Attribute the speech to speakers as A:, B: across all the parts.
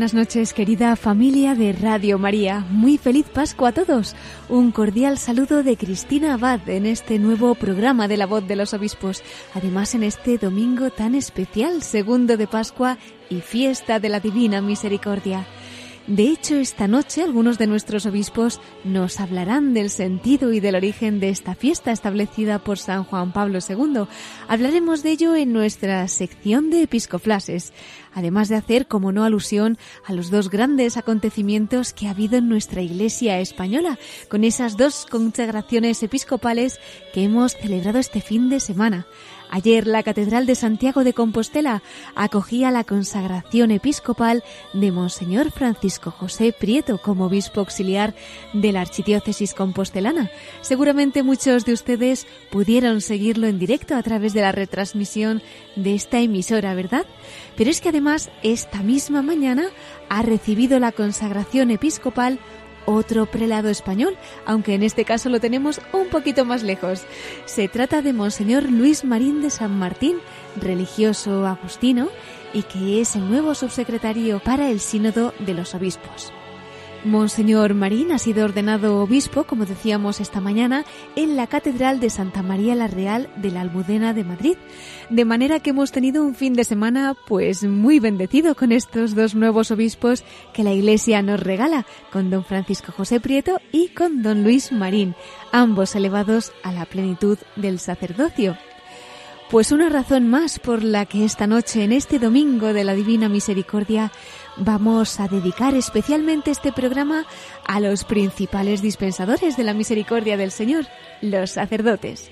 A: Buenas noches, querida familia de Radio María. Muy feliz Pascua a todos. Un cordial saludo de Cristina Abad en este nuevo programa de la voz de los obispos. Además, en este domingo tan especial, segundo de Pascua y fiesta de la Divina Misericordia. De hecho, esta noche algunos de nuestros obispos nos hablarán del sentido y del origen de esta fiesta establecida por San Juan Pablo II. Hablaremos de ello en nuestra sección de episcoflases, además de hacer, como no, alusión a los dos grandes acontecimientos que ha habido en nuestra Iglesia española, con esas dos consagraciones episcopales que hemos celebrado este fin de semana. Ayer la Catedral de Santiago de Compostela acogía la consagración episcopal de Monseñor Francisco José Prieto como obispo auxiliar de la Archidiócesis Compostelana. Seguramente muchos de ustedes pudieron seguirlo en directo a través de la retransmisión de esta emisora, ¿verdad? Pero es que además esta misma mañana ha recibido la consagración episcopal otro prelado español, aunque en este caso lo tenemos un poquito más lejos. Se trata de Monseñor Luis Marín de San Martín, religioso agustino, y que es el nuevo subsecretario para el Sínodo de los Obispos. Monseñor Marín ha sido ordenado obispo, como decíamos esta mañana, en la Catedral de Santa María la Real de la Almudena de Madrid. De manera que hemos tenido un fin de semana pues muy bendecido con estos dos nuevos obispos que la Iglesia nos regala, con don Francisco José Prieto y con don Luis Marín, ambos elevados a la plenitud del sacerdocio. Pues una razón más por la que esta noche, en este domingo de la Divina Misericordia, vamos a dedicar especialmente este programa a los principales dispensadores de la misericordia del Señor, los sacerdotes.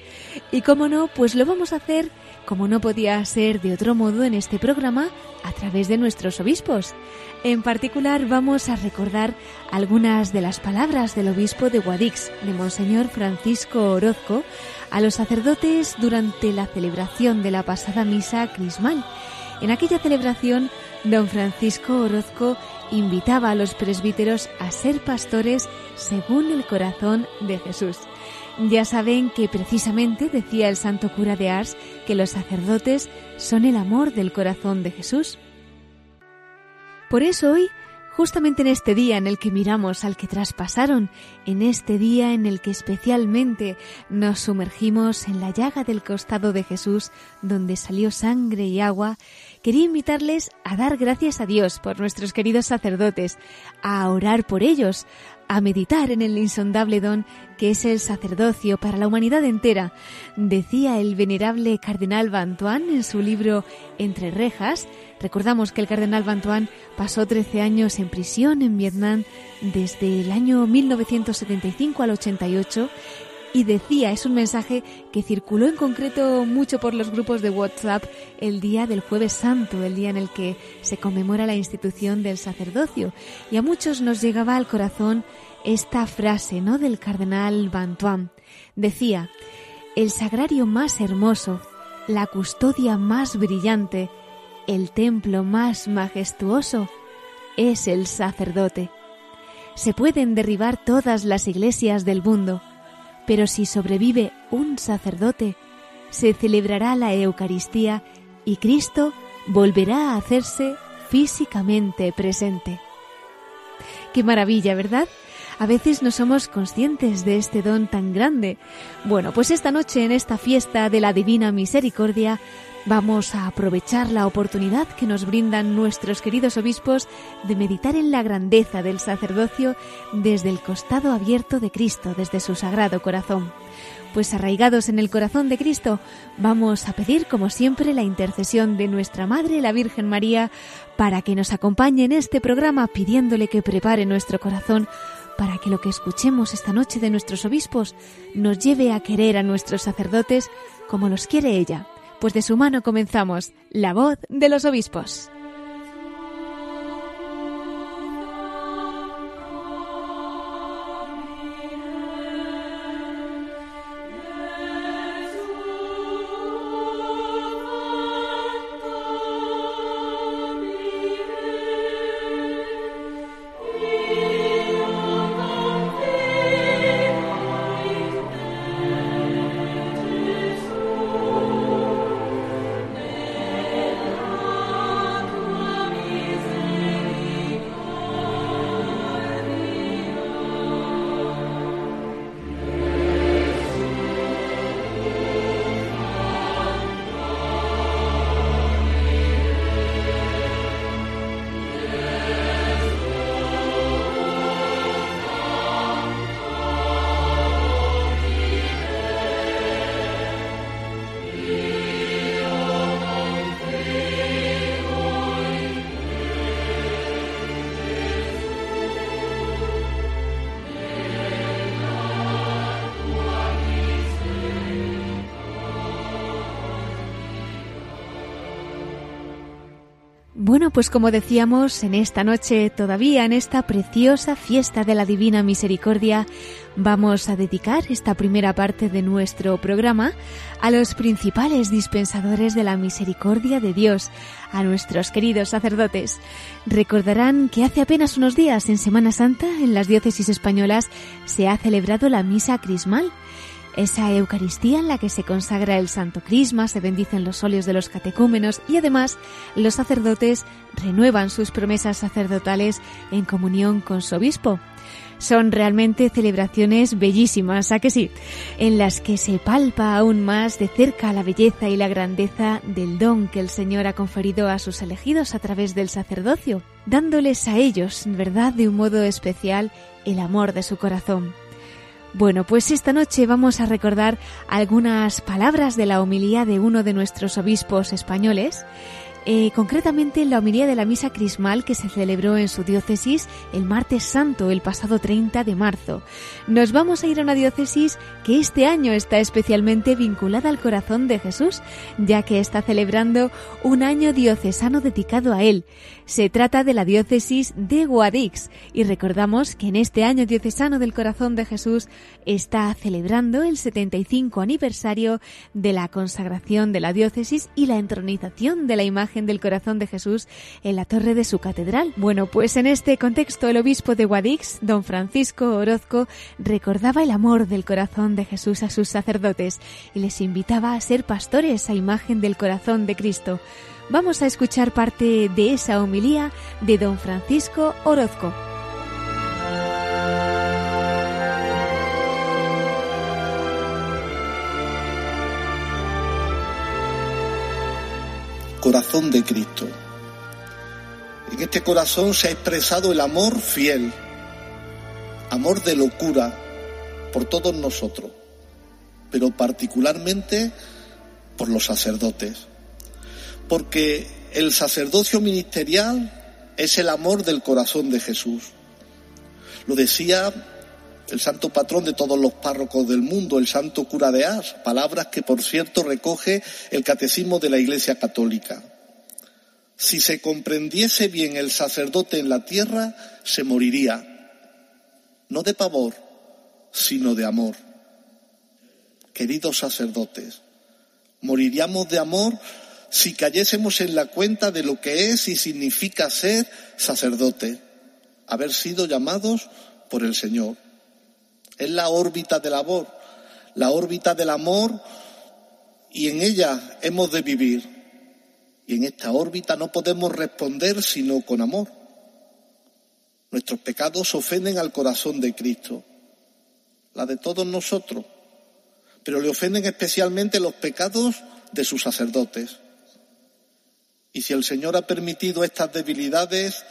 A: Y como no, pues lo vamos a hacer, como no podía ser de otro modo en este programa, a través de nuestros obispos. En particular vamos a recordar algunas de las palabras del obispo de Guadix, de Monseñor Francisco Orozco, a los sacerdotes durante la celebración de la pasada misa crismal. En aquella celebración, don Francisco Orozco invitaba a los presbíteros a ser pastores según el corazón de Jesús. Ya saben que precisamente decía el santo cura de Ars que los sacerdotes son el amor del corazón de Jesús. Por eso hoy justamente en este día en el que miramos al que traspasaron, en este día en el que especialmente nos sumergimos en la llaga del costado de Jesús, donde salió sangre y agua, quería invitarles a dar gracias a Dios por nuestros queridos sacerdotes, a orar por ellos, a meditar en el insondable don que es el sacerdocio para la humanidad entera, decía el venerable cardenal Bantuan en su libro Entre rejas. Recordamos que el cardenal Bantuan pasó 13 años en prisión en Vietnam desde el año 1975 al 88 y decía, es un mensaje que circuló en concreto mucho por los grupos de WhatsApp el día del jueves santo, el día en el que se conmemora la institución del sacerdocio. Y a muchos nos llegaba al corazón esta frase, ¿no? del cardenal Bantuan. Decía, el sagrario más hermoso, la custodia más brillante, el templo más majestuoso, es el sacerdote. Se pueden derribar todas las iglesias del mundo, pero si sobrevive un sacerdote, se celebrará la Eucaristía y Cristo volverá a hacerse físicamente presente. Qué maravilla, ¿verdad? A veces no somos conscientes de este don tan grande. Bueno, pues esta noche en esta fiesta de la Divina Misericordia vamos a aprovechar la oportunidad que nos brindan nuestros queridos obispos de meditar en la grandeza del sacerdocio desde el costado abierto de Cristo, desde su sagrado corazón. Pues arraigados en el corazón de Cristo, vamos a pedir, como siempre, la intercesión de nuestra Madre, la Virgen María, para que nos acompañe en este programa, pidiéndole que prepare nuestro corazón para que lo que escuchemos esta noche de nuestros obispos nos lleve a querer a nuestros sacerdotes como los quiere ella. Pues de su mano comenzamos la voz de los obispos. Pues como decíamos, en esta noche, todavía en esta preciosa fiesta de la Divina Misericordia, vamos a dedicar esta primera parte de nuestro programa a los principales dispensadores de la misericordia de Dios, a nuestros queridos sacerdotes. Recordarán que hace apenas unos días, en Semana Santa, en las diócesis españolas, se ha celebrado la misa crismal esa Eucaristía en la que se consagra el Santo Crisma, se bendicen los óleos de los catecúmenos y además los sacerdotes renuevan sus promesas sacerdotales en comunión con su obispo. Son realmente celebraciones bellísimas, ¿a que sí? En las que se palpa aún más de cerca la belleza y la grandeza del don que el Señor ha conferido a sus elegidos a través del sacerdocio, dándoles a ellos, ¿verdad?, de un modo especial el amor de su corazón. Bueno, pues esta noche vamos a recordar algunas palabras de la homilía de uno de nuestros obispos españoles eh, concretamente en la homilía de la misa crismal que se celebró en su diócesis el martes santo, el pasado 30 de marzo. Nos vamos a ir a una diócesis que este año está especialmente vinculada al corazón de Jesús, ya que está celebrando un año diocesano dedicado a él. Se trata de la diócesis de Guadix y recordamos que en este año diocesano del corazón de Jesús está celebrando el 75 aniversario de la consagración de la diócesis y la entronización de la imagen del Corazón de Jesús en la torre de su catedral. Bueno, pues en este contexto el obispo de Guadix, don Francisco Orozco, recordaba el amor del corazón de Jesús a sus sacerdotes y les invitaba a ser pastores a imagen del corazón de Cristo. Vamos a escuchar parte de esa homilía de don Francisco Orozco.
B: Corazón de Cristo. En este corazón se ha expresado el amor fiel, amor de locura por todos nosotros, pero particularmente por los sacerdotes, porque el sacerdocio ministerial es el amor del corazón de Jesús. Lo decía el santo patrón de todos los párrocos del mundo, el santo cura de Ars, palabras que por cierto recoge el catecismo de la Iglesia Católica. Si se comprendiese bien el sacerdote en la tierra, se moriría, no de pavor, sino de amor. Queridos sacerdotes, moriríamos de amor si cayésemos en la cuenta de lo que es y significa ser sacerdote, haber sido llamados por el Señor. Es la órbita del amor, la órbita del amor y en ella hemos de vivir. Y en esta órbita no podemos responder sino con amor. Nuestros pecados ofenden al corazón de Cristo, la de todos nosotros, pero le ofenden especialmente los pecados de sus sacerdotes. Y si el Señor ha permitido estas debilidades,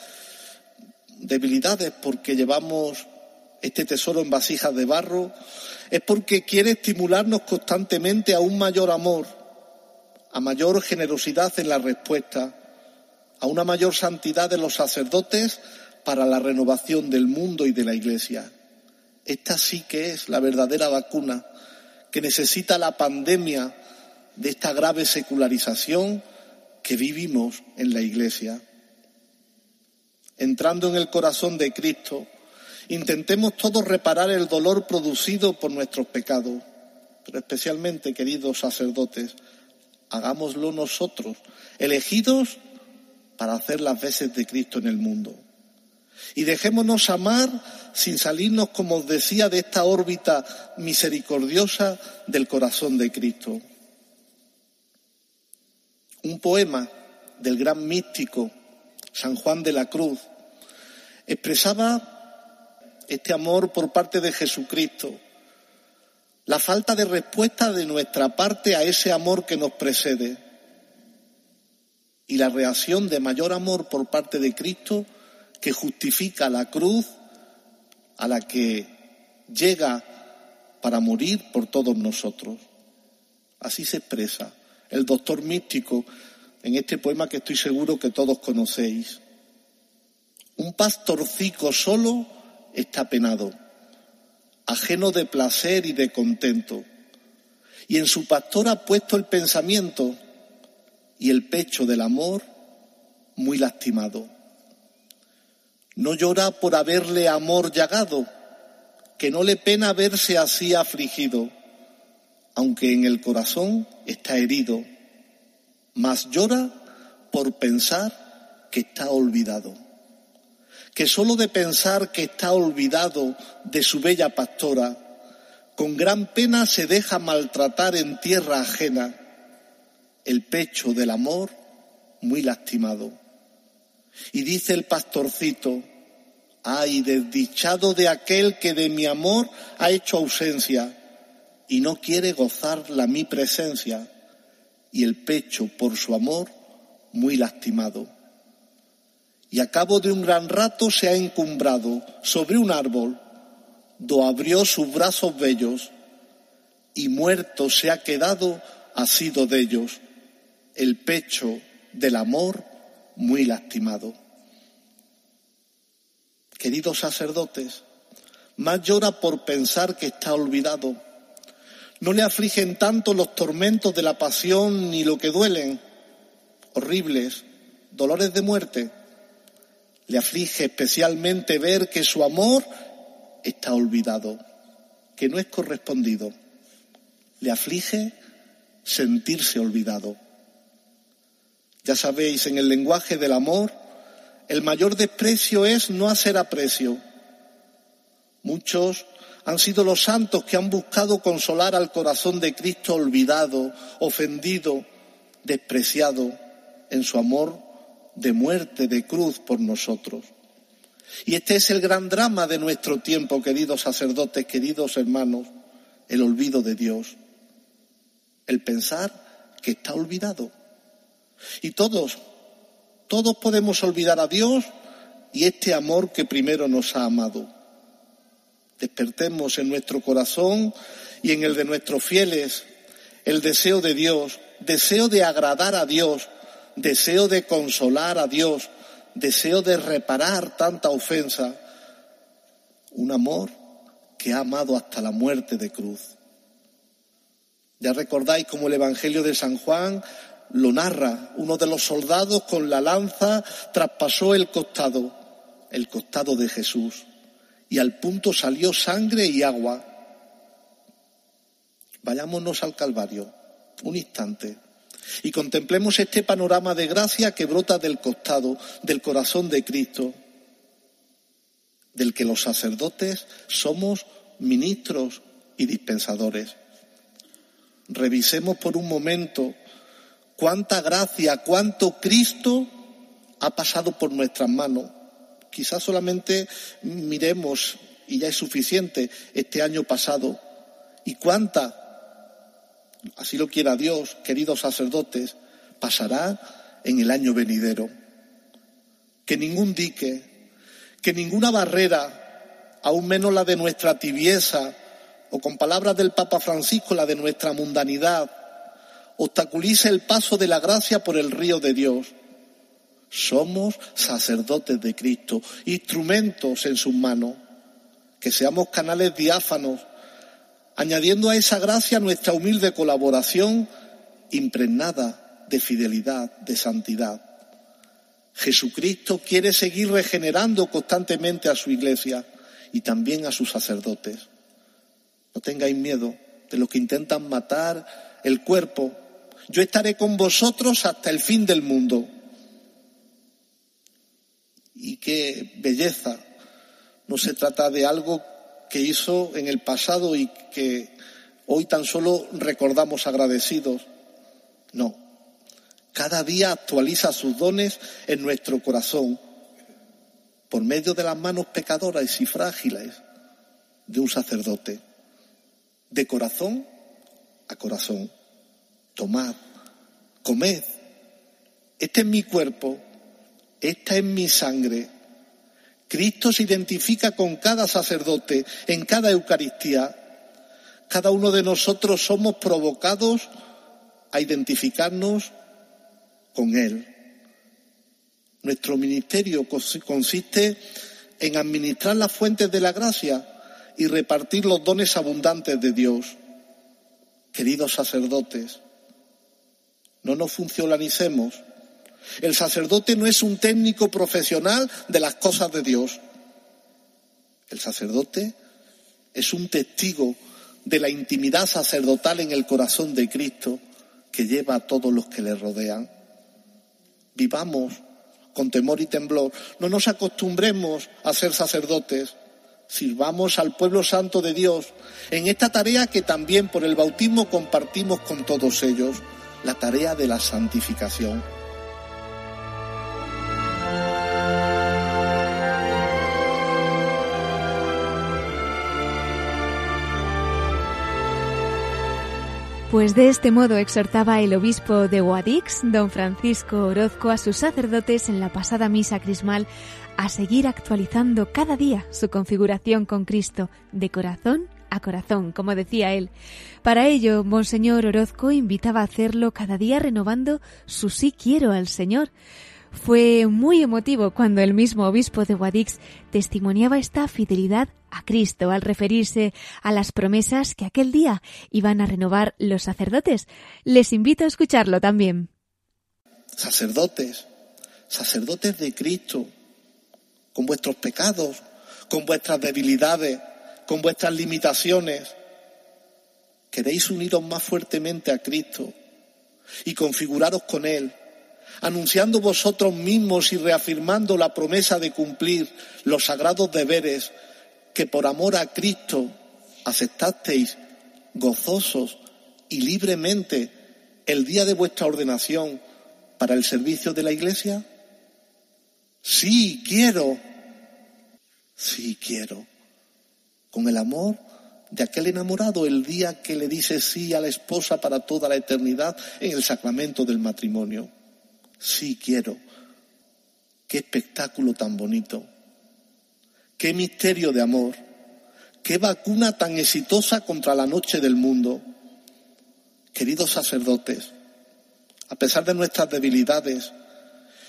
B: debilidades porque llevamos este tesoro en vasijas de barro, es porque quiere estimularnos constantemente a un mayor amor, a mayor generosidad en la respuesta, a una mayor santidad de los sacerdotes para la renovación del mundo y de la Iglesia. Esta sí que es la verdadera vacuna que necesita la pandemia de esta grave secularización que vivimos en la Iglesia. Entrando en el corazón de Cristo, Intentemos todos reparar el dolor producido por nuestros pecados, pero especialmente, queridos sacerdotes, hagámoslo nosotros, elegidos para hacer las veces de Cristo en el mundo. Y dejémonos amar sin salirnos, como os decía, de esta órbita misericordiosa del corazón de Cristo. Un poema del gran místico San Juan de la Cruz expresaba este amor por parte de Jesucristo, la falta de respuesta de nuestra parte a ese amor que nos precede y la reacción de mayor amor por parte de Cristo que justifica la cruz a la que llega para morir por todos nosotros. Así se expresa el doctor místico en este poema que estoy seguro que todos conocéis. Un pastorcico solo está penado, ajeno de placer y de contento. Y en su pastor ha puesto el pensamiento y el pecho del amor muy lastimado. No llora por haberle amor llagado, que no le pena verse así afligido, aunque en el corazón está herido, mas llora por pensar que está olvidado, que solo de pensar que está olvidado de su bella pastora, con gran pena se deja maltratar en tierra ajena, el pecho del amor muy lastimado. Y dice el pastorcito, ay, desdichado de aquel que de mi amor ha hecho ausencia y no quiere gozar la mi presencia, y el pecho por su amor muy lastimado. Y a cabo de un gran rato se ha encumbrado sobre un árbol, do abrió sus brazos bellos, y muerto se ha quedado asido de ellos, el pecho del amor muy lastimado. Queridos sacerdotes, más llora por pensar que está olvidado. No le afligen tanto los tormentos de la pasión ni lo que duelen, horribles, dolores de muerte. Le aflige especialmente ver que su amor está olvidado, que no es correspondido. Le aflige sentirse olvidado. Ya sabéis, en el lenguaje del amor, el mayor desprecio es no hacer aprecio. Muchos han sido los santos que han buscado consolar al corazón de Cristo olvidado, ofendido, despreciado en su amor de muerte, de cruz por nosotros. Y este es el gran drama de nuestro tiempo, queridos sacerdotes, queridos hermanos, el olvido de Dios. El pensar que está olvidado. Y todos, todos podemos olvidar a Dios y este amor que primero nos ha amado. Despertemos en nuestro corazón y en el de nuestros fieles el deseo de Dios, deseo de agradar a Dios, deseo de consolar a Dios, deseo de reparar tanta ofensa. Un amor que ha amado hasta la muerte de cruz. Ya recordáis como el Evangelio de San Juan lo narra, uno de los soldados con la lanza traspasó el costado, el costado de Jesús, y al punto salió sangre y agua. Vayámonos al Calvario, un instante, y contemplemos este panorama de gracia que brota del costado, del corazón de Cristo, del que los sacerdotes somos ministros y dispensadores. Revisemos por un momento cuánta gracia, cuánto Cristo ha pasado por nuestras manos. Quizás solamente miremos, y ya es suficiente, este año pasado, y cuánta, así lo quiera Dios, queridos sacerdotes, pasará en el año venidero. Que ningún dique, que ninguna barrera, aún menos la de nuestra tibieza, o con palabras del Papa Francisco, la de nuestra mundanidad, obstaculiza el paso de la gracia por el río de Dios. Somos sacerdotes de Cristo, instrumentos en sus manos, que seamos canales diáfanos, añadiendo a esa gracia nuestra humilde colaboración impregnada de fidelidad, de santidad. Jesucristo quiere seguir regenerando constantemente a su iglesia y también a sus sacerdotes. No tengáis miedo de los que intentan matar el cuerpo yo estaré con vosotros hasta el fin del mundo. Y qué belleza. No se trata de algo que hizo en el pasado y que hoy tan solo recordamos agradecidos. No. Cada día actualiza sus dones en nuestro corazón por medio de las manos pecadoras y frágiles de un sacerdote. De corazón a corazón tomad, comed, este es mi cuerpo, esta es mi sangre. Cristo se identifica con cada sacerdote en cada Eucaristía. Cada uno de nosotros somos provocados a identificarnos con Él. Nuestro ministerio consiste en administrar las fuentes de la gracia y repartir los dones abundantes de Dios. Queridos sacerdotes, no nos funcionalicemos. El sacerdote no es un técnico profesional de las cosas de Dios. El sacerdote es un testigo de la intimidad sacerdotal en el corazón de Cristo que lleva a todos los que le rodean. Vivamos con temor y temblor. No nos acostumbremos a ser sacerdotes. Sirvamos al pueblo santo de Dios en esta tarea que también por el bautismo compartimos con todos ellos, la tarea de la santificación.
A: Pues de este modo exhortaba el obispo de Guadix, don Francisco Orozco, a sus sacerdotes en la pasada misa crismal a seguir actualizando cada día su configuración con Cristo, de corazón a corazón, como decía él. Para ello, Monseñor Orozco invitaba a hacerlo cada día renovando su sí quiero al Señor. Fue muy emotivo cuando el mismo obispo de Guadix testimoniaba esta fidelidad a Cristo al referirse a las promesas que aquel día iban a renovar los sacerdotes. Les invito a escucharlo también.
B: Sacerdotes, sacerdotes de Cristo, con vuestros pecados, con vuestras debilidades, con vuestras limitaciones. Queréis uniros más fuertemente a Cristo y configuraros con Él anunciando vosotros mismos y reafirmando la promesa de cumplir los sagrados deberes que por amor a Cristo aceptasteis gozosos y libremente el día de vuestra ordenación para el servicio de la Iglesia? Sí, quiero. Sí, quiero. Con el amor de aquel enamorado el día que le dice sí a la esposa para toda la eternidad en el sacramento del matrimonio. Sí quiero. Qué espectáculo tan bonito. Qué misterio de amor. Qué vacuna tan exitosa contra la noche del mundo. Queridos sacerdotes, a pesar de nuestras debilidades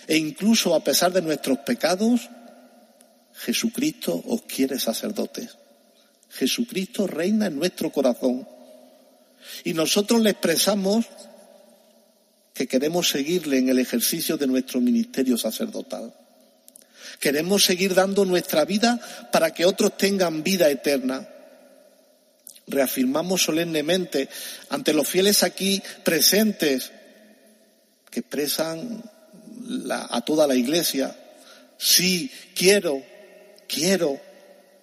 B: e incluso a pesar de nuestros pecados, Jesucristo os quiere sacerdotes. Jesucristo reina en nuestro corazón. Y nosotros le expresamos que queremos seguirle en el ejercicio de nuestro ministerio sacerdotal. Queremos seguir dando nuestra vida para que otros tengan vida eterna. Reafirmamos solemnemente ante los fieles aquí presentes que expresan a toda la iglesia, sí, quiero, quiero,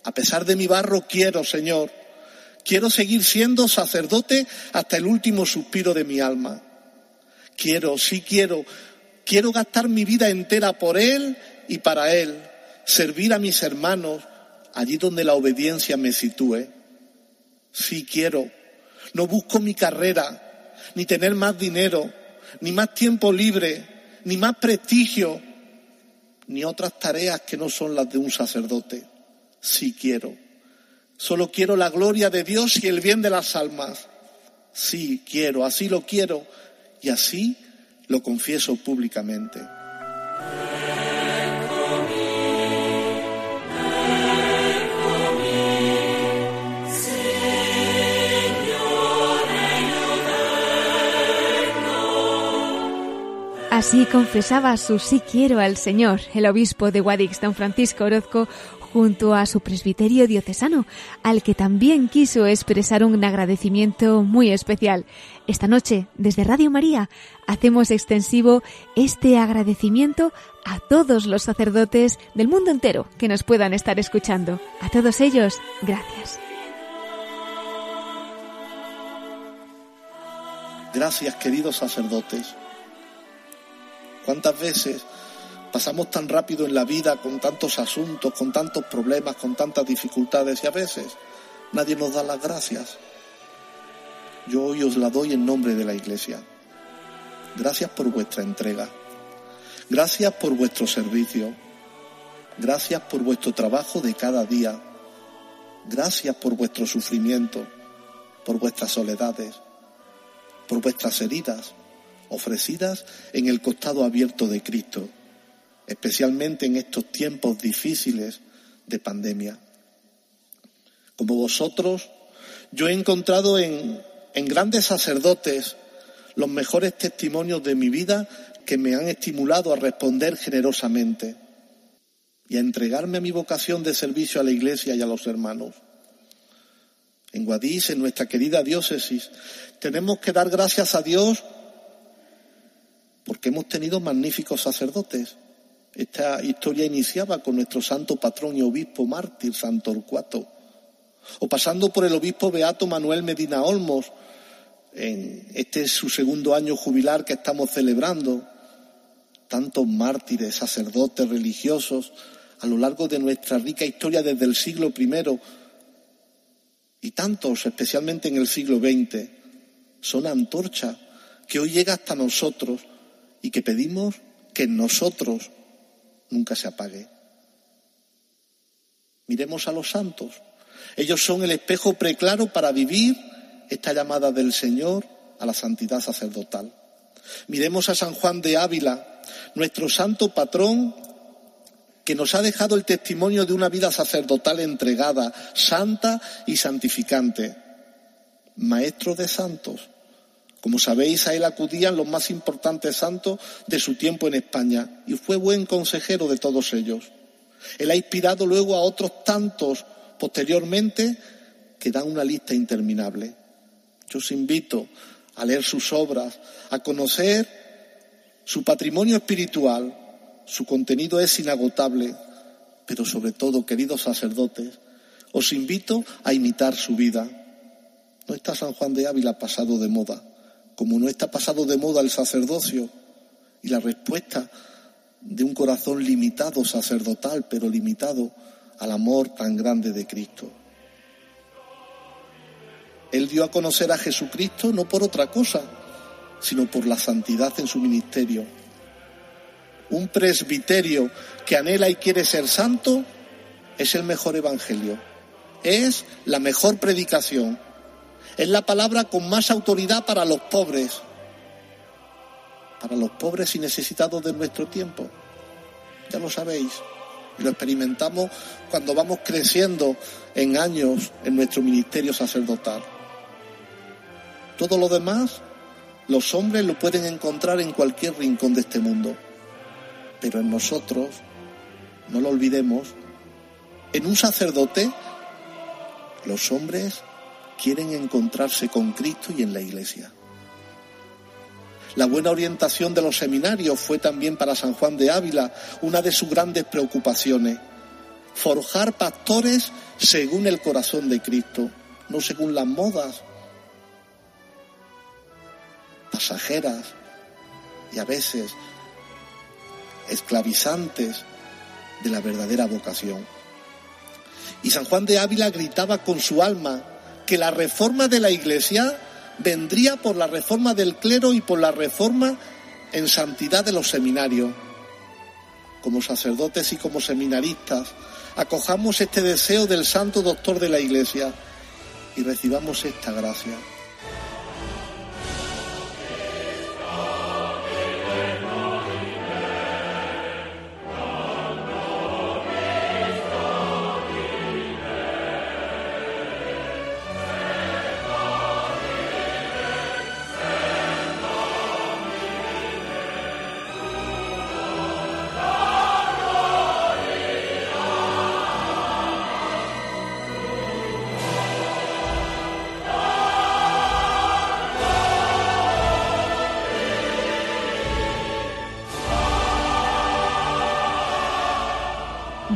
B: a pesar de mi barro, quiero, Señor, quiero seguir siendo sacerdote hasta el último suspiro de mi alma. Quiero, sí quiero, quiero gastar mi vida entera por Él y para Él, servir a mis hermanos allí donde la obediencia me sitúe. Sí quiero, no busco mi carrera, ni tener más dinero, ni más tiempo libre, ni más prestigio, ni otras tareas que no son las de un sacerdote. Sí quiero. Solo quiero la gloria de Dios y el bien de las almas. Sí quiero, así lo quiero y así lo confieso públicamente.
A: Así confesaba su sí quiero al Señor el obispo de Guadix, don Francisco Orozco, junto a su presbiterio diocesano, al que también quiso expresar un agradecimiento muy especial. Esta noche, desde Radio María, hacemos extensivo este agradecimiento a todos los sacerdotes del mundo entero que nos puedan estar escuchando. A todos ellos, gracias.
B: Gracias, queridos sacerdotes. ¿Cuántas veces Pasamos tan rápido en la vida con tantos asuntos, con tantos problemas, con tantas dificultades y a veces nadie nos da las gracias. Yo hoy os la doy en nombre de la Iglesia. Gracias por vuestra entrega. Gracias por vuestro servicio. Gracias por vuestro trabajo de cada día. Gracias por vuestro sufrimiento, por vuestras soledades, por vuestras heridas ofrecidas en el costado abierto de Cristo especialmente en estos tiempos difíciles de pandemia. Como vosotros, yo he encontrado en, grandes sacerdotes los mejores testimonios de mi vida que me han estimulado a responder generosamente y a entregarme a mi vocación de servicio a la Iglesia y a los hermanos. En Guadix, en nuestra querida diócesis, tenemos que dar gracias a Dios porque hemos tenido magníficos sacerdotes. Esta historia iniciaba con nuestro santo patrón y obispo mártir, Santo Torcuato, o pasando por el obispo beato Manuel Medina Olmos, en este es su segundo año jubilar que estamos celebrando, tantos mártires, sacerdotes, religiosos, a lo largo de nuestra rica historia desde el siglo I y tantos, especialmente en el siglo XX, son antorcha que hoy llega hasta nosotros y que pedimos que nosotros nunca se apague. Miremos a los santos. Ellos son el espejo preclaro para vivir esta llamada del Señor a la santidad sacerdotal. Miremos a San Juan de Ávila, nuestro santo patrón, que nos ha dejado el testimonio de una vida sacerdotal entregada, santa y santificante. Maestro de santos. Como sabéis, a él acudían los más importantes santos de su tiempo en España y fue buen consejero de todos ellos. Él ha inspirado luego a otros tantos posteriormente que dan una lista interminable. Yo os invito a leer sus obras, a conocer su patrimonio espiritual. Su contenido es inagotable, pero sobre todo, queridos sacerdotes, os invito a imitar su vida. No está San Juan de Ávila pasado de moda, como no está pasado de moda el sacerdocio y la respuesta de un corazón limitado sacerdotal, pero limitado al amor tan grande de Cristo. Él dio a conocer a Jesucristo no por otra cosa, sino por la santidad en su ministerio. Un presbiterio que anhela y quiere ser santo es el mejor evangelio, es la mejor predicación, es la palabra con más autoridad para los pobres, para los pobres y necesitados de nuestro tiempo. Ya lo sabéis, y lo experimentamos cuando vamos creciendo en años en nuestro ministerio sacerdotal. Todo lo demás, los hombres lo pueden encontrar en cualquier rincón de este mundo. Pero en nosotros, no lo olvidemos, en un sacerdote, los hombres quieren encontrarse con Cristo y en la iglesia. La buena orientación de los seminarios fue también para San Juan de Ávila una de sus grandes preocupaciones. Forjar pastores según el corazón de Cristo, no según las modas pasajeras y a veces esclavizantes de la verdadera vocación. Y San Juan de Ávila gritaba con su alma que la reforma de la Iglesia vendría por la reforma del clero y por la reforma en santidad de los seminarios. Como sacerdotes y como seminaristas, acojamos este deseo del santo doctor de la Iglesia y recibamos esta gracia.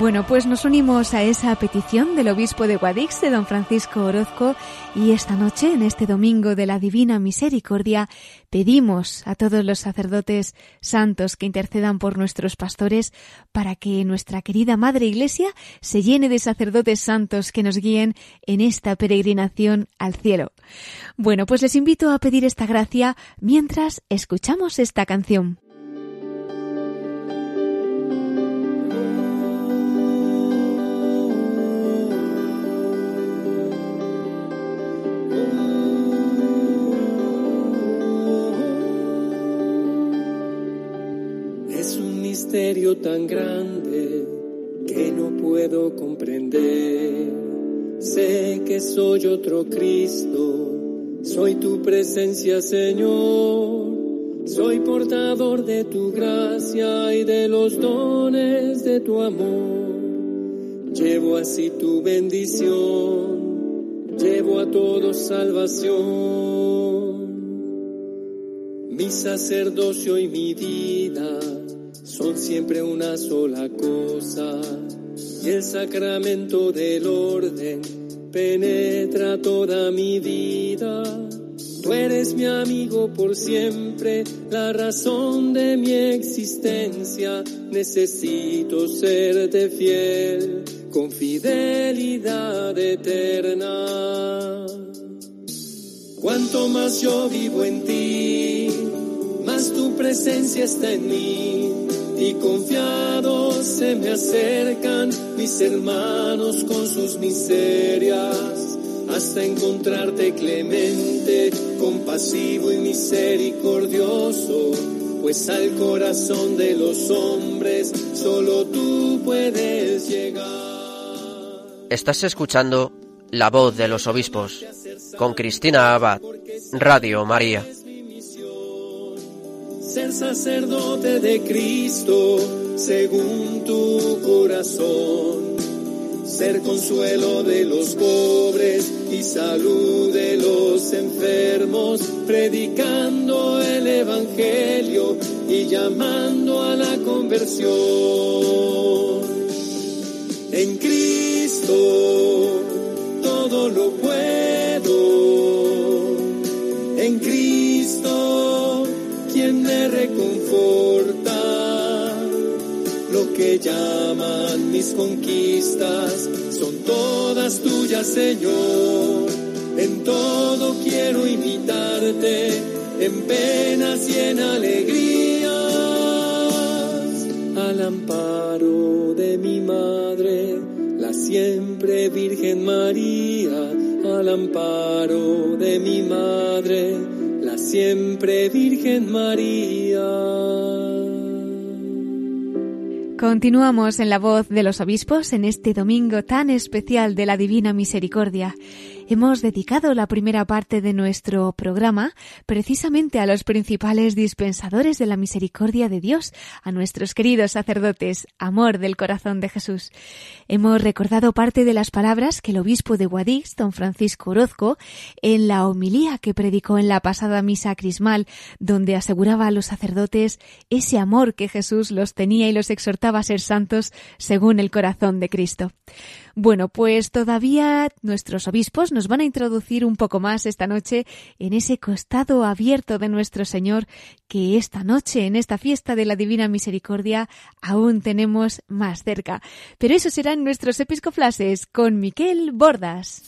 A: Bueno, pues nos unimos a esa petición del obispo de Guadix, de don Francisco Orozco, y esta noche, en este domingo de la Divina Misericordia, pedimos a todos los sacerdotes santos que intercedan por nuestros pastores para que nuestra querida Madre Iglesia se llene de sacerdotes santos que nos guíen en esta peregrinación al cielo. Bueno, pues les invito a pedir esta gracia mientras escuchamos esta canción.
C: Misterio tan grande que no puedo comprender. Sé que soy otro Cristo, soy tu presencia, Señor.
D: Soy portador de tu gracia y de los dones de tu amor. Llevo así tu bendición, llevo a todos salvación. Mi sacerdocio y mi vida son siempre una sola cosa. Y el sacramento del orden penetra toda mi vida. Tú eres mi amigo por siempre, la razón de mi existencia. Necesito serte fiel, con fidelidad eterna. Cuanto más yo vivo en ti, más tu presencia está en mí. Y confiados se me acercan mis hermanos con sus miserias, hasta encontrarte clemente, compasivo y misericordioso, pues al corazón de los hombres solo tú puedes llegar.
E: Estás escuchando La voz de los obispos con Cristina Abad, Radio María.
D: Ser sacerdote de Cristo según tu corazón. Ser consuelo de los pobres y salud de los enfermos, predicando el Evangelio y llamando a la conversión. En Cristo todo lo puedo. Reconforta. Lo que llaman mis conquistas son todas tuyas, Señor. En todo quiero imitarte, en penas y en alegrías. Al amparo de mi madre la siempre Virgen María, al amparo de mi madre, siempre Virgen María.
A: Continuamos en la voz de los obispos en este domingo tan especial de la Divina Misericordia. Hemos dedicado la primera parte de nuestro programa precisamente a los principales dispensadores de la misericordia de Dios, a nuestros queridos sacerdotes, amor del corazón de Jesús. Hemos recordado parte de las palabras que el obispo de Guadix, don Francisco Orozco, en la homilía que predicó en la pasada misa crismal, donde aseguraba a los sacerdotes ese amor que Jesús los tenía y los exhortaba a ser santos según el corazón de Cristo. Bueno, pues todavía nuestros obispos nos van a introducir un poco más esta noche en ese costado abierto de nuestro Señor que esta noche, en esta fiesta de la Divina Misericordia, aún tenemos más cerca. Pero eso serán nuestros episcoflases con Miquel Bordas.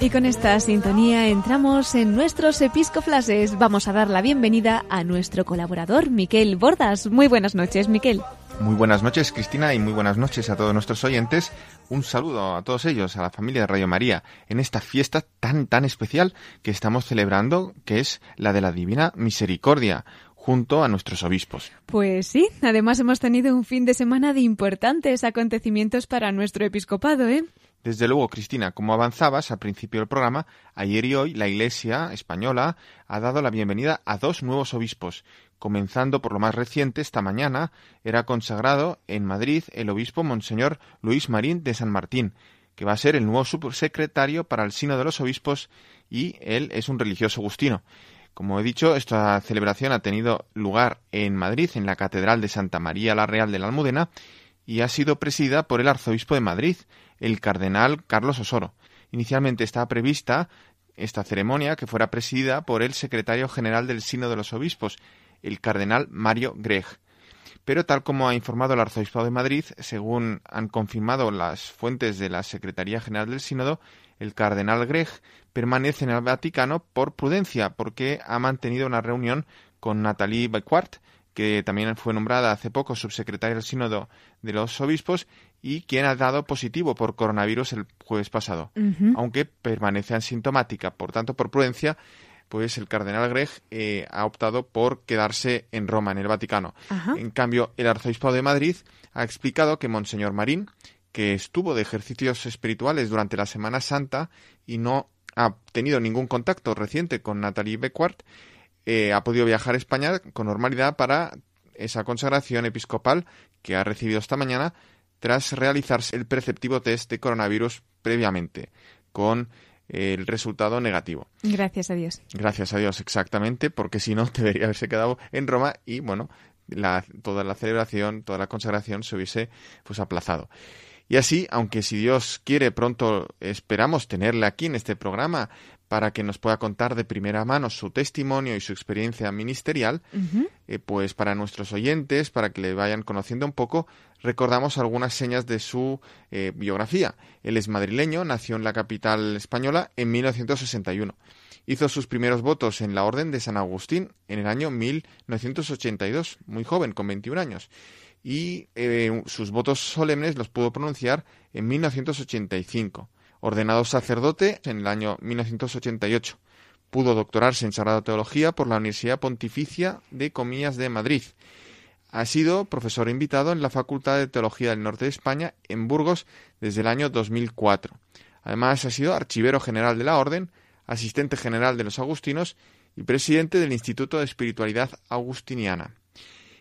A: Y con esta sintonía entramos en nuestros episcoflases. Vamos a dar la bienvenida a nuestro colaborador, Miquel Bordas. Muy buenas noches, Miquel.
F: Muy buenas noches, Cristina, y muy buenas noches a todos nuestros oyentes. Un saludo a todos ellos, a la familia de Radio María, en esta fiesta tan, tan especial que estamos celebrando, que es la de la Divina Misericordia junto a nuestros obispos.
A: Pues sí, además hemos tenido un fin de semana de importantes acontecimientos para nuestro episcopado, ¿eh?
F: Desde luego, Cristina, como avanzabas al principio del programa, ayer y hoy la Iglesia española ha dado la bienvenida a dos nuevos obispos. Comenzando por lo más reciente, esta mañana era consagrado en Madrid el obispo Monseñor Luis Marín de San Martín, que va a ser el nuevo subsecretario para el Sino de los Obispos y él es un religioso agustino. Como he dicho, esta celebración ha tenido lugar en Madrid, en la Catedral de Santa María la Real de la Almudena, y ha sido presidida por el arzobispo de Madrid, el cardenal Carlos Osoro. Inicialmente estaba prevista esta ceremonia que fuera presidida por el secretario general del Sino de los Obispos, el cardenal Mario Greg. Pero tal como ha informado el Arzobispado de Madrid, según han confirmado las fuentes de la Secretaría General del Sínodo, el cardenal Greg permanece en el Vaticano por prudencia, porque ha mantenido una reunión con Nathalie Becquart, que también fue nombrada hace poco subsecretaria del Sínodo de los Obispos y quien ha dado positivo por coronavirus el jueves pasado, aunque permanece asintomática. Por tanto, por prudencia, pues el cardenal Greg eh, ha optado por quedarse en Roma, en el Vaticano. En cambio, el arzobispo de Madrid ha explicado que Monseñor Marín, que estuvo de ejercicios espirituales durante la Semana Santa y no ha tenido ningún contacto reciente con Natalie Becquart, eh, ha podido viajar a España con normalidad para esa consagración episcopal que ha recibido esta mañana tras realizarse el preceptivo test de coronavirus previamente, con el resultado negativo.
A: Gracias a Dios.
F: Gracias a Dios, exactamente, porque si no debería haberse quedado en Roma y bueno, la, toda la celebración, toda la consagración se hubiese pues aplazado. Y así, aunque si Dios quiere pronto esperamos tenerle aquí en este programa para que nos pueda contar de primera mano su testimonio y su experiencia ministerial, eh, pues para nuestros oyentes, para que le vayan conociendo un poco, recordamos algunas señas de su eh, biografía. Él es madrileño, nació en la capital española en 1961. Hizo sus primeros votos en la Orden de San Agustín en el año 1982, muy joven, con 21 años y eh, sus votos solemnes los pudo pronunciar en 1985. Ordenado sacerdote en el año 1988. Pudo doctorarse en Sagrada Teología por la Universidad Pontificia de Comillas de Madrid. Ha sido profesor invitado en la Facultad de Teología del Norte de España en Burgos desde el año 2004. Además, ha sido archivero general de la Orden, asistente general de los Agustinos y presidente del Instituto de Espiritualidad Agustiniana.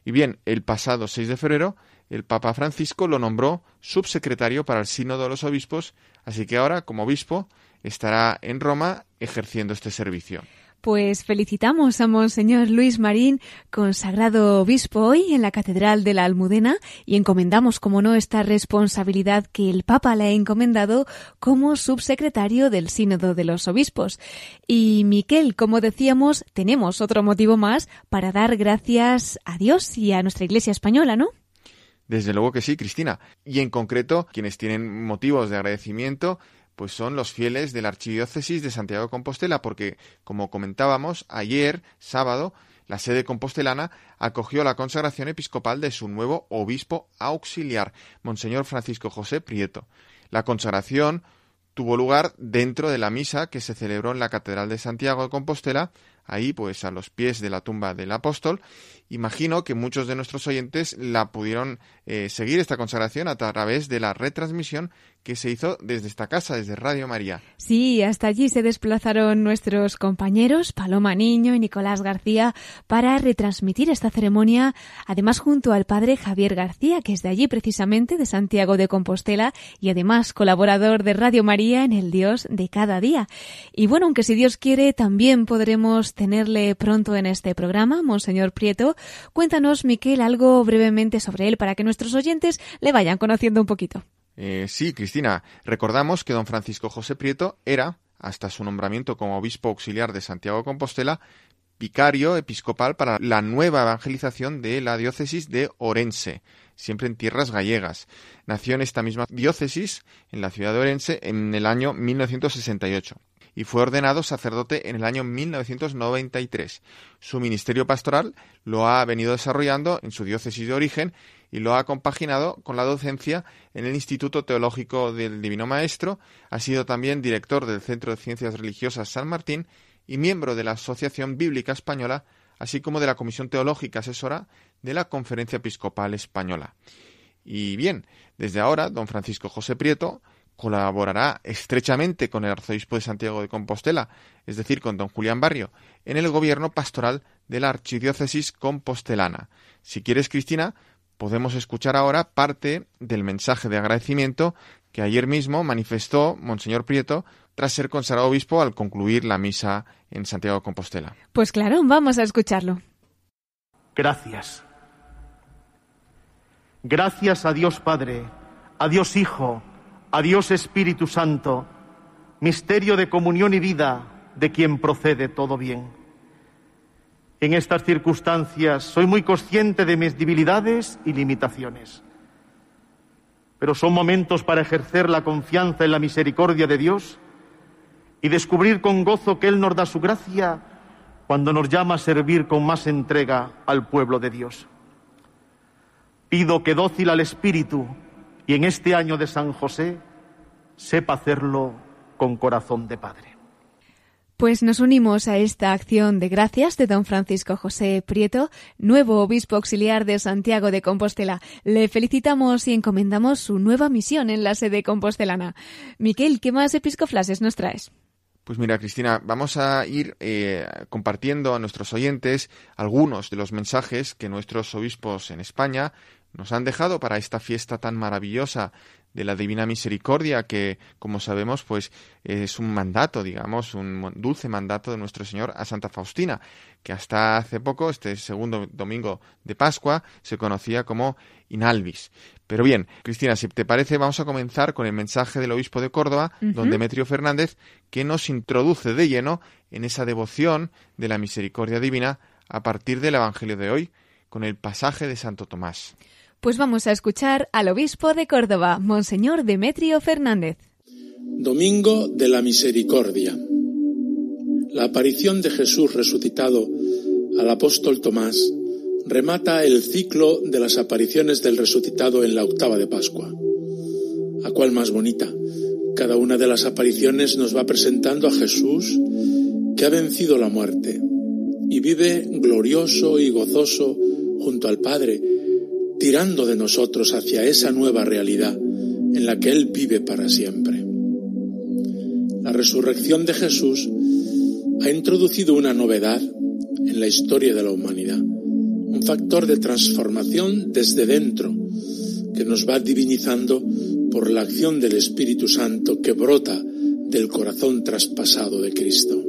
F: Y bien, el pasado 6 de febrero, el Papa Francisco lo nombró subsecretario para el Sínodo de los Obispos, así que ahora, como obispo, estará en Roma ejerciendo este servicio.
A: Pues felicitamos a Monseñor Luis Marín, consagrado obispo hoy en la Catedral de la Almudena, y encomendamos, como no, esta responsabilidad que el Papa le ha encomendado como subsecretario del Sínodo de los Obispos. Y Miquel, como decíamos, tenemos otro motivo más para dar gracias a Dios y a nuestra Iglesia española, ¿no?
F: Desde luego que sí, Cristina. Y en concreto, quienes tienen motivos de agradecimiento pues son los fieles de la Archidiócesis de Santiago de Compostela, porque, como comentábamos, ayer, sábado, la sede compostelana acogió la consagración episcopal de su nuevo obispo auxiliar, Monseñor Francisco José Prieto. La consagración tuvo lugar dentro de la misa que se celebró en la Catedral de Santiago de Compostela, ahí pues a los pies de la tumba del apóstol. Imagino que muchos de nuestros oyentes la pudieron eh, seguir esta consagración a través de la retransmisión que se hizo desde esta casa, desde Radio María.
A: Sí, hasta allí se desplazaron nuestros compañeros Paloma Niño y Nicolás García para retransmitir esta ceremonia, además junto al padre Javier García, que es de allí precisamente, de Santiago de Compostela, y además colaborador de Radio María en el Dios de cada día. Y bueno, aunque si Dios quiere, también podremos tenerle pronto en este programa, Monseñor Prieto. Cuéntanos, Miquel, algo brevemente sobre él para que nuestros oyentes le vayan conociendo un poquito.
F: Eh, sí, Cristina, recordamos que don Francisco José Prieto era, hasta su nombramiento como obispo auxiliar de Santiago de Compostela, vicario episcopal para la nueva evangelización de la diócesis de Orense, siempre en tierras gallegas. Nació en esta misma diócesis, en la ciudad de Orense, en el año 1968 y fue ordenado sacerdote en el año 1993. Su ministerio pastoral lo ha venido desarrollando en su diócesis de origen y lo ha compaginado con la docencia en el Instituto Teológico del Divino Maestro, ha sido también director del Centro de Ciencias Religiosas San Martín y miembro de la Asociación Bíblica Española, así como de la Comisión Teológica Asesora de la Conferencia Episcopal Española. Y bien, desde ahora, don Francisco José Prieto colaborará estrechamente con el arzobispo de Santiago de Compostela, es decir, con don Julián Barrio, en el gobierno pastoral de la Archidiócesis Compostelana. Si quieres, Cristina, podemos escuchar ahora parte del mensaje de agradecimiento que ayer mismo manifestó Monseñor Prieto tras ser consagrado obispo al concluir la misa en Santiago de Compostela.
A: Pues claro, vamos a escucharlo.
G: Gracias. Gracias a Dios Padre, a Dios Hijo, a Dios Espíritu Santo, misterio de comunión y vida, de quien procede todo bien. En estas circunstancias soy muy consciente de mis debilidades y limitaciones, pero son momentos para ejercer la confianza en la misericordia de Dios y descubrir con gozo que Él nos da su gracia cuando nos llama a servir con más entrega al pueblo de Dios. Pido que dócil al Espíritu y en este año de San José sepa hacerlo con corazón de Padre.
A: Pues nos unimos a esta acción de gracias de don Francisco José Prieto, nuevo obispo auxiliar de Santiago de Compostela. Le felicitamos y encomendamos su nueva misión en la sede compostelana. Miquel, ¿qué más episcoflases nos traes?
F: Pues mira, Cristina, vamos a ir eh, compartiendo a nuestros oyentes algunos de los mensajes que nuestros obispos en España nos han dejado para esta fiesta tan maravillosa de la Divina Misericordia, que, como sabemos, pues es un mandato, digamos, un dulce mandato de nuestro Señor a Santa Faustina, que hasta hace poco, este segundo domingo de Pascua, se conocía como Inalvis. Pero bien, Cristina, si te parece, vamos a comenzar con el mensaje del obispo de Córdoba, don Demetrio Fernández, que nos introduce de lleno en esa devoción de la misericordia divina a partir del Evangelio de hoy, con el pasaje de Santo Tomás.
A: Pues vamos a escuchar al obispo de Córdoba, Monseñor Demetrio Fernández.
H: Domingo de la Misericordia. La aparición de Jesús resucitado al apóstol Tomás remata el ciclo de las apariciones del resucitado en la octava de Pascua. ¿A cuál más bonita? Cada una de las apariciones nos va presentando a Jesús que ha vencido la muerte y vive glorioso y gozoso junto al Padre, tirando de nosotros hacia esa nueva realidad en la que Él vive para siempre. La resurrección de Jesús ha introducido una novedad en la historia de la humanidad, un factor de transformación desde dentro que nos va divinizando por la acción del Espíritu Santo que brota del corazón traspasado de Cristo.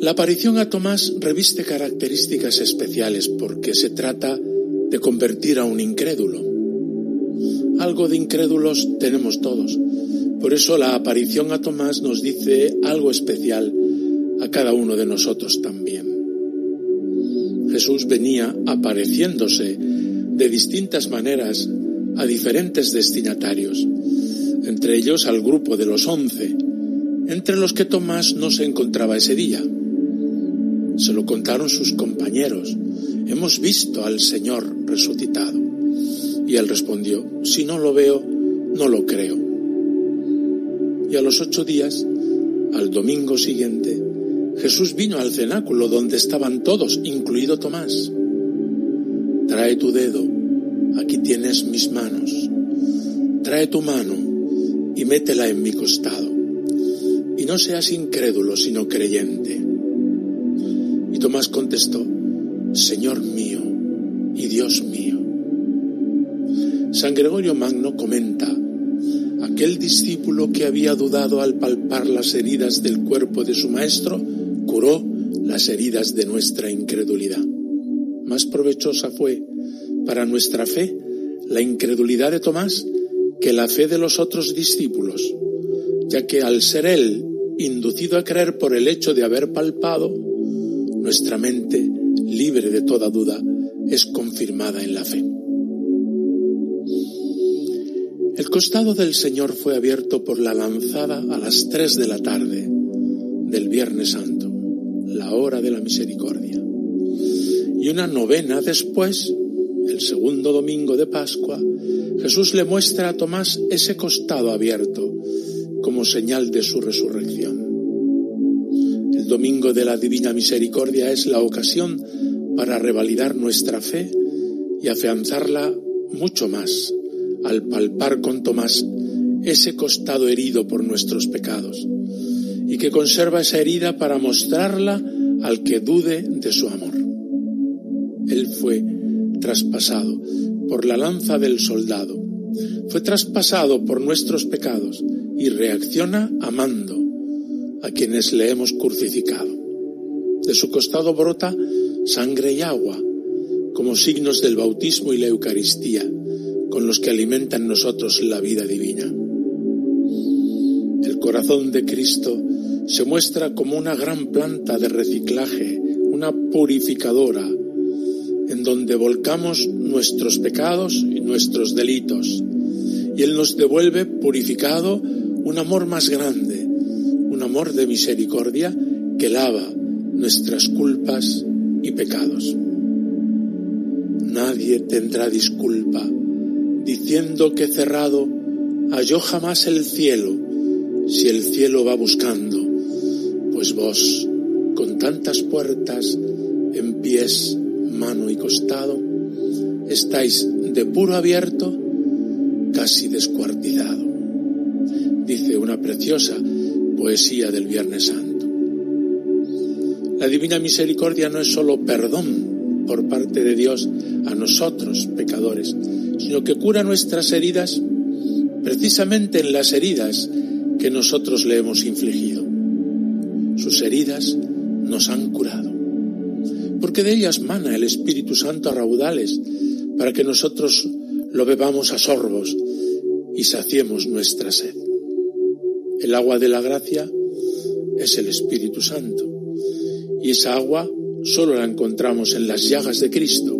H: La aparición a Tomás reviste características especiales porque se trata de convertir a un incrédulo. Algo de incrédulos tenemos todos. Por eso la aparición a Tomás nos dice algo especial a cada uno de nosotros también. Jesús venía apareciéndose de distintas maneras a diferentes destinatarios, entre ellos al grupo de los once, entre los que Tomás no se encontraba ese día. Se lo contaron sus compañeros. Hemos visto al Señor resucitado. Y él respondió, si no lo veo, no lo creo. Y a los ocho días, al domingo siguiente, Jesús vino al cenáculo donde estaban todos, incluido Tomás. Trae tu dedo, aquí tienes mis manos. Trae tu mano y métela en mi costado. Y no seas incrédulo, sino creyente. Y Tomás contestó, Señor mío y Dios mío. San Gregorio Magno comenta, aquel discípulo que había dudado al palpar las heridas del cuerpo de su maestro, curó las heridas de nuestra incredulidad. Más provechosa fue para nuestra fe la incredulidad de Tomás que la fe de los otros discípulos, ya que al ser él inducido a creer por el hecho de haber palpado, nuestra mente, libre de toda duda, es confirmada en la fe. El costado del Señor fue abierto por la lanzada a las tres de la tarde del Viernes Santo, la hora de la misericordia. Y una novena después, el segundo domingo de Pascua, Jesús le muestra a Tomás ese costado abierto como señal de su resurrección. Domingo de la Divina Misericordia es la ocasión para revalidar nuestra fe y afianzarla mucho más al palpar con Tomás ese costado herido por nuestros pecados y que conserva esa herida para mostrarla al que dude de su amor. Él fue traspasado por la lanza del soldado, fue traspasado por nuestros pecados y reacciona amando a quienes le hemos crucificado. De su costado brota sangre y agua, como signos del bautismo y la Eucaristía, con los que alimentan nosotros la vida divina. El corazón de Cristo se muestra como una gran planta de reciclaje, una purificadora, en donde volcamos nuestros pecados y nuestros delitos. Y Él nos devuelve purificado un amor más grande, amor de misericordia que lava nuestras culpas y pecados. Nadie tendrá disculpa diciendo que cerrado halló jamás el cielo si el cielo va buscando, pues vos, con tantas puertas en pies, mano y costado, estáis de puro abierto, casi descuartizado. Dice una preciosa poesía del Viernes Santo. La divina misericordia no es solo perdón por parte de Dios a nosotros, pecadores, sino que cura nuestras heridas precisamente en las heridas que nosotros le hemos infligido. Sus heridas nos han curado, porque de ellas mana el Espíritu Santo a raudales para que nosotros lo bebamos a sorbos y saciemos nuestra sed. El agua de la gracia es el Espíritu Santo y esa agua solo la encontramos en las llagas de Cristo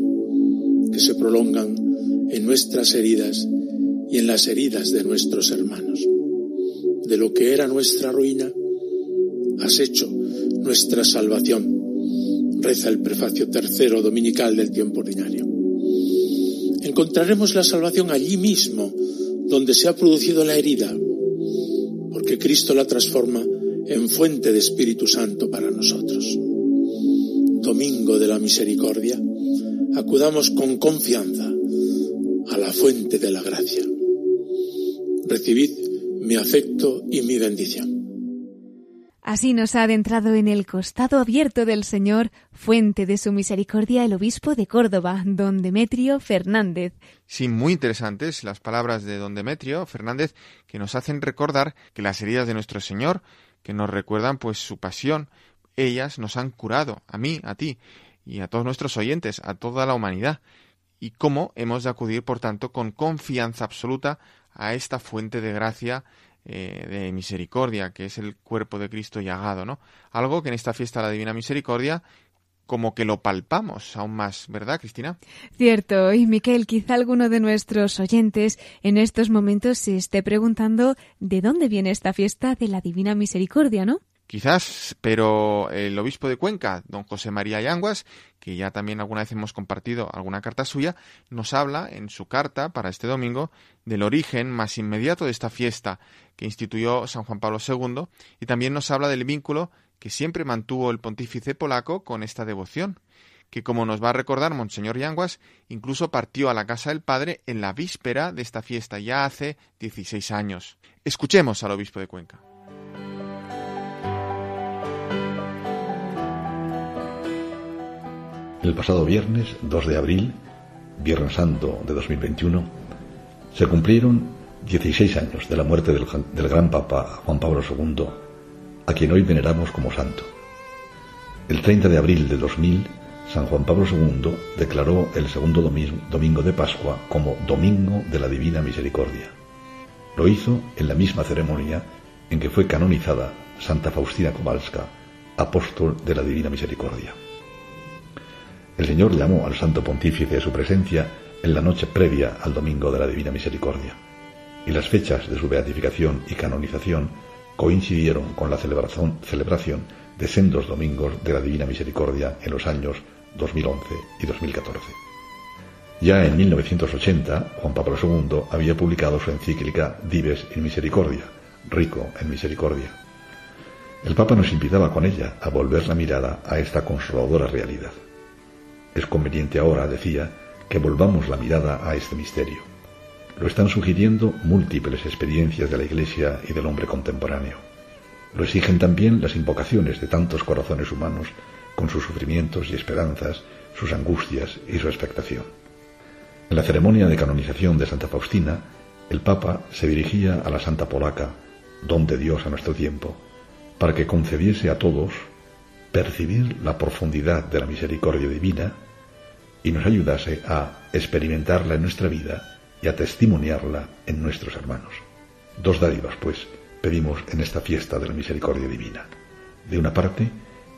H: que se prolongan en nuestras heridas y en las heridas de nuestros hermanos. De lo que era nuestra ruina, has hecho nuestra salvación. Reza el prefacio tercero dominical del tiempo ordinario. Encontraremos la salvación allí mismo, donde se ha producido la herida, porque Cristo la transforma en fuente de Espíritu Santo para nosotros. Domingo de la Misericordia, acudamos con confianza a la fuente de la gracia. Recibid mi afecto y mi bendición.
A: Así nos ha adentrado en el costado abierto del Señor, fuente de su misericordia, el obispo de Córdoba, don Demetrio Fernández.
F: Sí, muy interesantes las palabras de don Demetrio Fernández que nos hacen recordar que las heridas de nuestro Señor, que nos recuerdan pues su pasión, ellas nos han curado, a mí, a ti y a todos nuestros oyentes, a toda la humanidad y cómo hemos de acudir, por tanto, con confianza absoluta a esta fuente de gracia, eh, de misericordia, que es el cuerpo de Cristo llagado, ¿no? Algo que en esta fiesta de la Divina Misericordia como que lo palpamos aún más, ¿verdad, Cristina?
A: Cierto, y Miquel, quizá alguno de nuestros oyentes en estos momentos se esté preguntando de dónde viene esta fiesta de la Divina Misericordia, ¿no?
F: Quizás, pero el obispo de Cuenca, don José María Yanguas, que ya también alguna vez hemos compartido alguna carta suya, nos habla en su carta para este domingo del origen más inmediato de esta fiesta que instituyó San Juan Pablo II y también nos habla del vínculo que siempre mantuvo el pontífice polaco con esta devoción, que como nos va a recordar Monseñor Yanguas, incluso partió a la casa del Padre en la víspera de esta fiesta, ya hace 16 años. Escuchemos al obispo de Cuenca.
I: El pasado viernes 2 de abril, Viernes Santo de 2021, se cumplieron 16 años de la muerte del, gran Papa Juan Pablo II, a quien hoy veneramos como santo. El 30 de abril de 2000, San Juan Pablo II declaró el segundo domingo de Pascua como Domingo de la Divina Misericordia. Lo hizo en la misma ceremonia en que fue canonizada Santa Faustina Kowalska, apóstol de la Divina Misericordia. El Señor llamó al Santo Pontífice a su presencia en la noche previa al Domingo de la Divina Misericordia, y las fechas de su beatificación y canonización coincidieron con la celebración, de sendos domingos de la Divina Misericordia en los años 2011 y 2014. Ya en 1980, Juan Pablo II había publicado su encíclica Dives in Misericordia, rico en misericordia. El Papa nos invitaba con ella a volver la mirada a esta consoladora realidad. Es conveniente ahora, decía, que volvamos la mirada a este misterio. Lo están sugiriendo múltiples experiencias de la Iglesia y del hombre contemporáneo. Lo exigen también las invocaciones de tantos corazones humanos con sus sufrimientos y esperanzas, sus angustias y su expectación. En la ceremonia de canonización de Santa Faustina, el Papa se dirigía a la Santa Polaca, don de Dios a nuestro tiempo, para que concediese a todos percibir la profundidad de la misericordia divina y nos ayudase a experimentarla en nuestra vida y a testimoniarla en nuestros hermanos. Dos dádivas, pues, pedimos en esta fiesta de la misericordia divina. De una parte,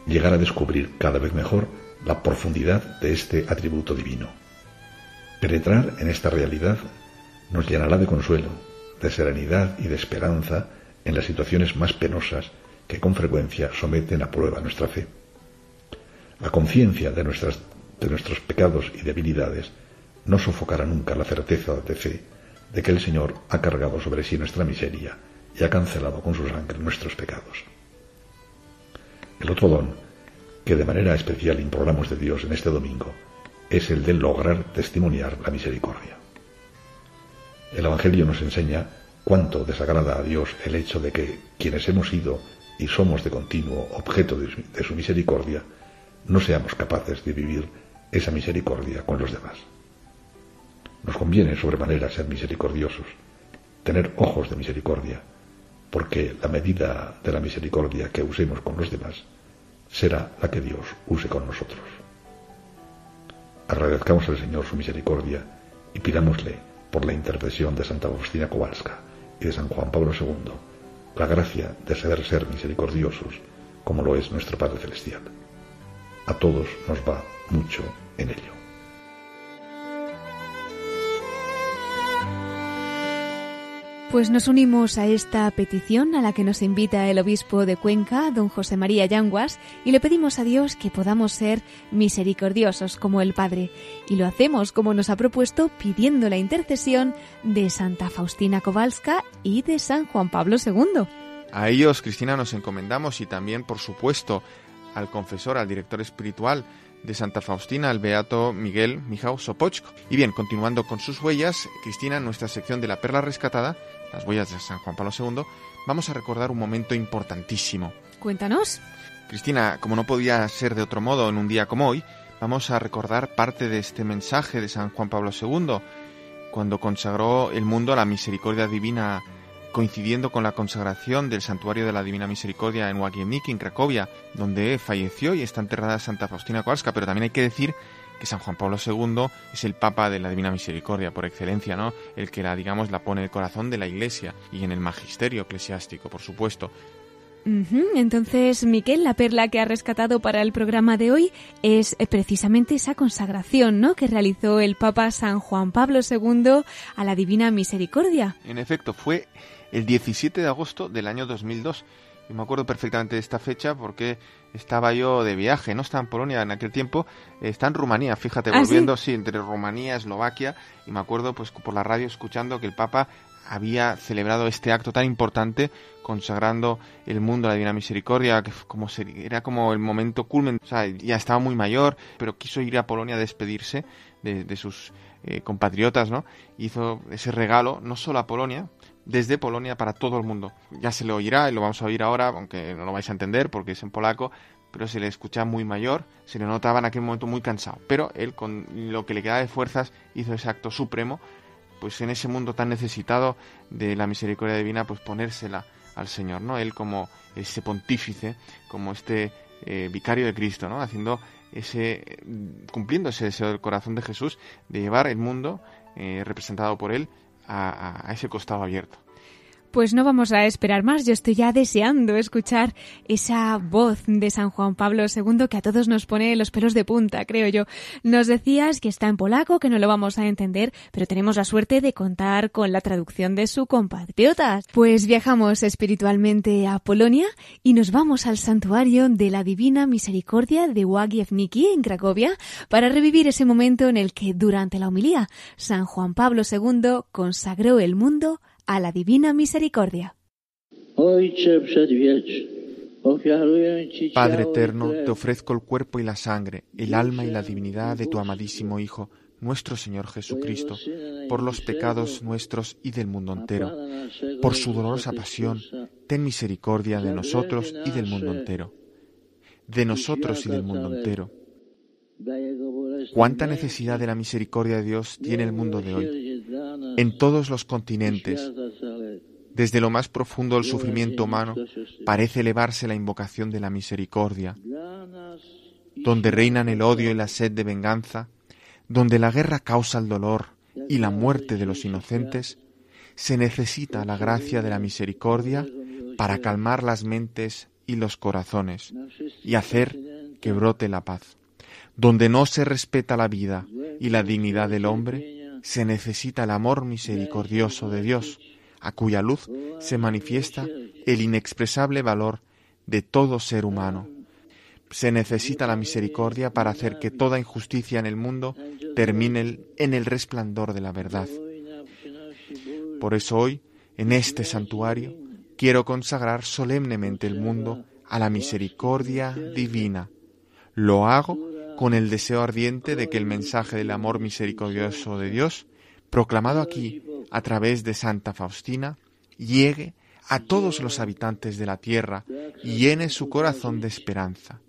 I: llegar a descubrir cada vez mejor la profundidad de este atributo divino. Penetrar en esta realidad nos llenará de consuelo, de serenidad y de esperanza en las situaciones más penosas que con frecuencia someten a prueba nuestra fe. La conciencia de, de nuestros pecados y debilidades no sofocará nunca la certeza de fe de que el Señor ha cargado sobre sí nuestra miseria y ha cancelado con su sangre nuestros pecados. El otro don que de manera especial imploramos de Dios en este domingo es el de lograr testimoniar la misericordia. El Evangelio nos enseña cuánto desagrada a Dios el hecho de que quienes hemos sido y somos de continuo objeto de su misericordia, no seamos capaces de vivir esa misericordia con los demás. Nos conviene sobremanera ser misericordiosos, tener ojos de misericordia, porque la medida de la misericordia que usemos con los demás será la que Dios use con nosotros. Agradezcamos al Señor su misericordia y pidámosle, por la intercesión de Santa Faustina Kowalska y de San Juan Pablo II, la gracia de ser misericordiosos como lo es nuestro Padre Celestial. A todos nos va mucho en ello.
A: Pues nos unimos a esta petición a la que nos invita el obispo de Cuenca, don José María Yanguas, y le pedimos a Dios que podamos ser misericordiosos como el Padre. Y lo hacemos como nos ha propuesto pidiendo la intercesión de Santa Faustina Kowalska y de San Juan Pablo II.
F: A ellos, Cristina, nos encomendamos y también, por supuesto, al confesor, al director espiritual de Santa Faustina, el beato Miguel Mijao Sopochko. Y bien, continuando con sus huellas, Cristina, en nuestra sección de la perla rescatada, las huellas de San Juan Pablo II, vamos a recordar un momento importantísimo.
A: Cuéntanos.
F: Cristina, como no podía ser de otro modo en un día como hoy, vamos a recordar parte de este mensaje de San Juan Pablo II, cuando consagró el mundo a la misericordia divina, coincidiendo con la consagración del Santuario de la Divina Misericordia en Łagiewnik, en Cracovia, donde falleció y está enterrada Santa Faustina Kowalska, pero también hay que decir que San Juan Pablo II es el Papa de la Divina Misericordia por excelencia, ¿no? El que la, digamos, la pone en el corazón de la Iglesia y en el magisterio eclesiástico, por supuesto.
A: Entonces, Miquel, la perla que ha rescatado para el programa de hoy es eh, precisamente esa consagración, ¿no? Que realizó el Papa San Juan Pablo II a la Divina Misericordia.
F: En efecto, fue el 17 de agosto del año 2002 y me acuerdo perfectamente de esta fecha porque estaba yo de viaje, no estaba en Polonia en aquel tiempo, está en Rumanía, fíjate,
A: ¿Ah,
F: volviendo, sí? entre Rumanía, Eslovaquia, y me acuerdo pues por la radio escuchando que el Papa había celebrado este acto tan importante consagrando el mundo a la Divina Misericordia, que como era como el momento culmen, o sea, ya estaba muy mayor, pero quiso ir a Polonia a despedirse de, sus eh, compatriotas, ¿no? Hizo ese regalo no solo a Polonia, desde Polonia para todo el mundo. Ya se le oirá y lo vamos a oír ahora, aunque no lo vais a entender porque es en polaco, pero se le escucha muy mayor, se le notaba en aquel momento muy cansado. Pero él, con lo que le quedaba de fuerzas, hizo ese acto supremo, pues en ese mundo tan necesitado de la misericordia divina, pues ponérsela al Señor, ¿no? Él como ese pontífice, como este eh, vicario de Cristo, ¿no? Haciendo ese, cumpliendo ese deseo del corazón de Jesús de llevar el mundo eh, representado por él a, ese costado abierto.
A: Pues no vamos a esperar más, yo estoy ya deseando escuchar esa voz de San Juan Pablo II que a todos nos pone los pelos de punta, creo yo. Nos decías que está en polaco, que no lo vamos a entender, pero tenemos la suerte de contar con la traducción de su compatriota. Pues viajamos espiritualmente a Polonia y nos vamos al santuario de la Divina Misericordia de Łagiewnicki en Cracovia para revivir ese momento en el que durante la homilía San Juan Pablo II consagró el mundo a la Divina Misericordia.
F: Padre eterno, te ofrezco el cuerpo y la sangre, el alma y la divinidad de tu amadísimo Hijo, nuestro Señor Jesucristo, por los pecados nuestros y del mundo entero. Por su dolorosa pasión, ten misericordia de nosotros y del mundo entero. De nosotros y del mundo entero. Cuánta necesidad de la misericordia de Dios tiene el mundo de hoy en todos los continentes. Desde lo más profundo del sufrimiento humano parece elevarse la invocación de la misericordia, donde reinan el odio y la sed de venganza, donde la guerra causa el dolor y la muerte de los inocentes, se necesita la gracia de la misericordia para calmar las mentes y los corazones y hacer que brote la paz. Donde no se respeta la vida y la dignidad del hombre, se necesita el amor misericordioso de Dios, a cuya luz se manifiesta el inexpresable valor de todo ser humano. Se necesita la misericordia para hacer que toda injusticia en el mundo termine en el resplandor de la verdad. Por eso hoy, en este santuario, quiero consagrar solemnemente el mundo a la misericordia divina. Lo hago con el deseo ardiente de que el mensaje del amor misericordioso de Dios, proclamado aquí a través de Santa Faustina, llegue a todos los habitantes de la tierra y llene su corazón de esperanza.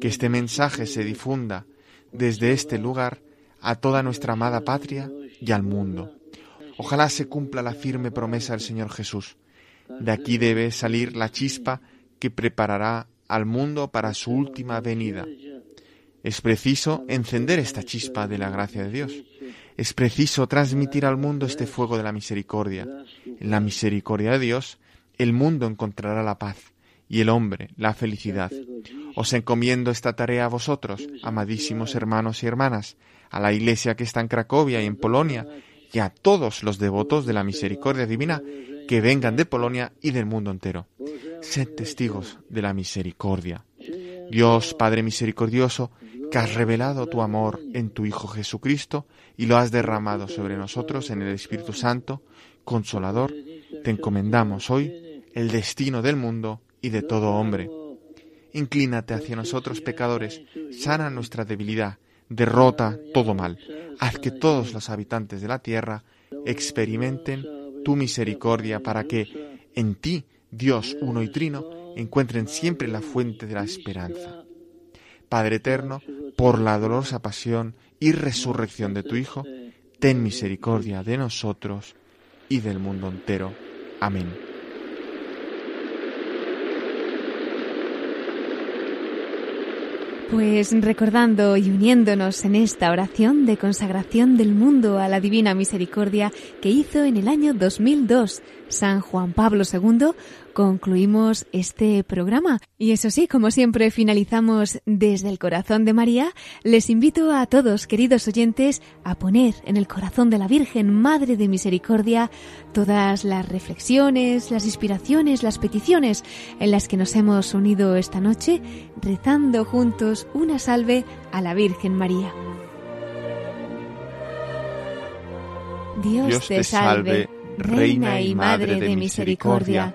F: Que este mensaje se difunda desde este lugar a toda nuestra amada patria y al mundo. Ojalá se cumpla la firme promesa del Señor Jesús. De aquí debe salir la chispa que preparará al mundo para su última venida. Es preciso encender esta chispa de la gracia de Dios. Es preciso transmitir al mundo este fuego de la misericordia. En la misericordia de Dios, el mundo encontrará la paz y el hombre la felicidad. Os encomiendo esta tarea a vosotros, amadísimos hermanos y hermanas, a la iglesia que está en Cracovia y en Polonia, y a todos los devotos de la misericordia divina que vengan de Polonia y del mundo entero. Sed testigos de la misericordia. Dios Padre misericordioso, que has revelado tu amor en tu Hijo Jesucristo y lo has derramado sobre nosotros en el Espíritu Santo, Consolador, te encomendamos hoy el destino del mundo y de todo hombre. Inclínate hacia nosotros pecadores, sana nuestra debilidad, derrota todo mal, haz que todos los habitantes de la tierra experimenten tu misericordia para que en ti, Dios uno y trino, encuentren siempre la fuente de la esperanza. Padre eterno, por la dolorosa pasión y resurrección de tu Hijo, ten misericordia de nosotros y del mundo entero. Amén.
A: Pues recordando y uniéndonos en esta oración de consagración del mundo a la Divina Misericordia que hizo en el año 2002 San Juan Pablo II, concluimos este programa. Y eso sí, como siempre finalizamos desde el corazón de María, les invito a todos, queridos oyentes, a poner en el corazón de la Virgen, Madre de Misericordia, todas las reflexiones, las inspiraciones, las peticiones en las que nos hemos unido esta noche, rezando juntos una salve a la Virgen María. Dios, te salve, Reina y Madre de Misericordia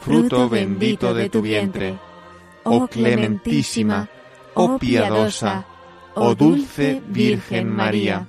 A: fruto bendito de tu vientre. Oh clementísima, oh piadosa, oh dulce Virgen María.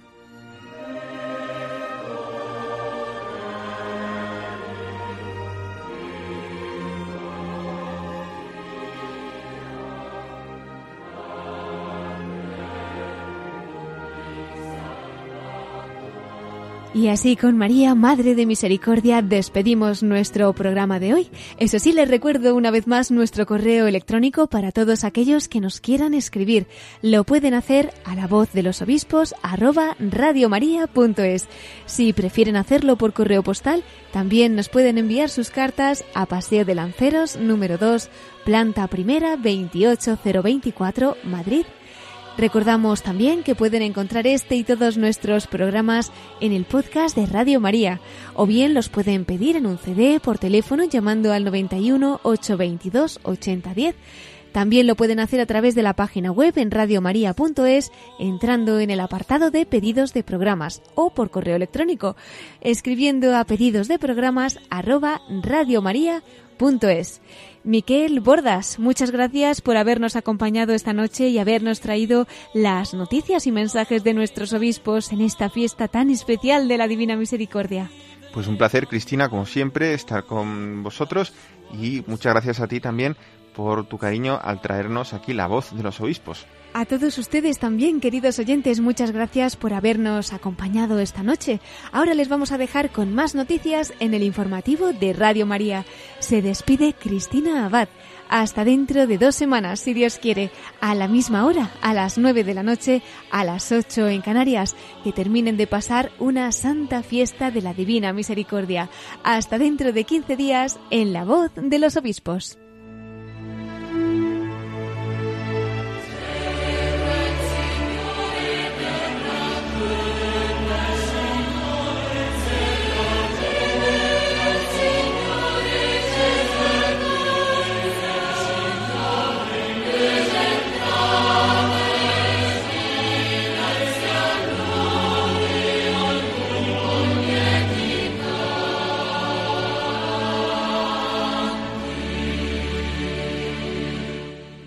A: Y así con María, Madre de Misericordia, despedimos nuestro programa de hoy. Eso sí, les recuerdo una vez más nuestro correo electrónico para todos aquellos que nos quieran escribir. Lo pueden hacer a la voz de los obispos arroba radiomaria.es. Si prefieren hacerlo por correo postal, también nos pueden enviar sus cartas a Paseo de Lanceros, número 2, planta primera, 28024, Madrid Recordamos también que pueden encontrar este y todos nuestros programas en el podcast de Radio María, o bien los pueden pedir en un CD por teléfono llamando al 91 822 8010. También lo pueden hacer a través de la página web en radiomaria.es, entrando en el apartado de pedidos de programas o por correo electrónico, escribiendo a pedidos de programas arroba radiomaria.es. Miquel Bordas, muchas gracias por habernos acompañado esta noche y habernos traído las noticias y mensajes de nuestros obispos en esta fiesta tan especial de la Divina Misericordia.
F: Pues un placer, Cristina, como siempre, estar con vosotros y muchas gracias a ti también por tu cariño al traernos aquí la voz de los obispos.
A: A todos ustedes también, queridos oyentes, muchas gracias por habernos acompañado esta noche. Ahora les vamos a dejar con más noticias en el informativo de Radio María. Se despide Cristina Abad. Hasta dentro de dos semanas, si Dios quiere, a la misma hora, a las nueve de la noche, a las ocho en Canarias, que terminen de pasar una santa fiesta de la Divina Misericordia. Hasta dentro de quince días, en la voz de los obispos.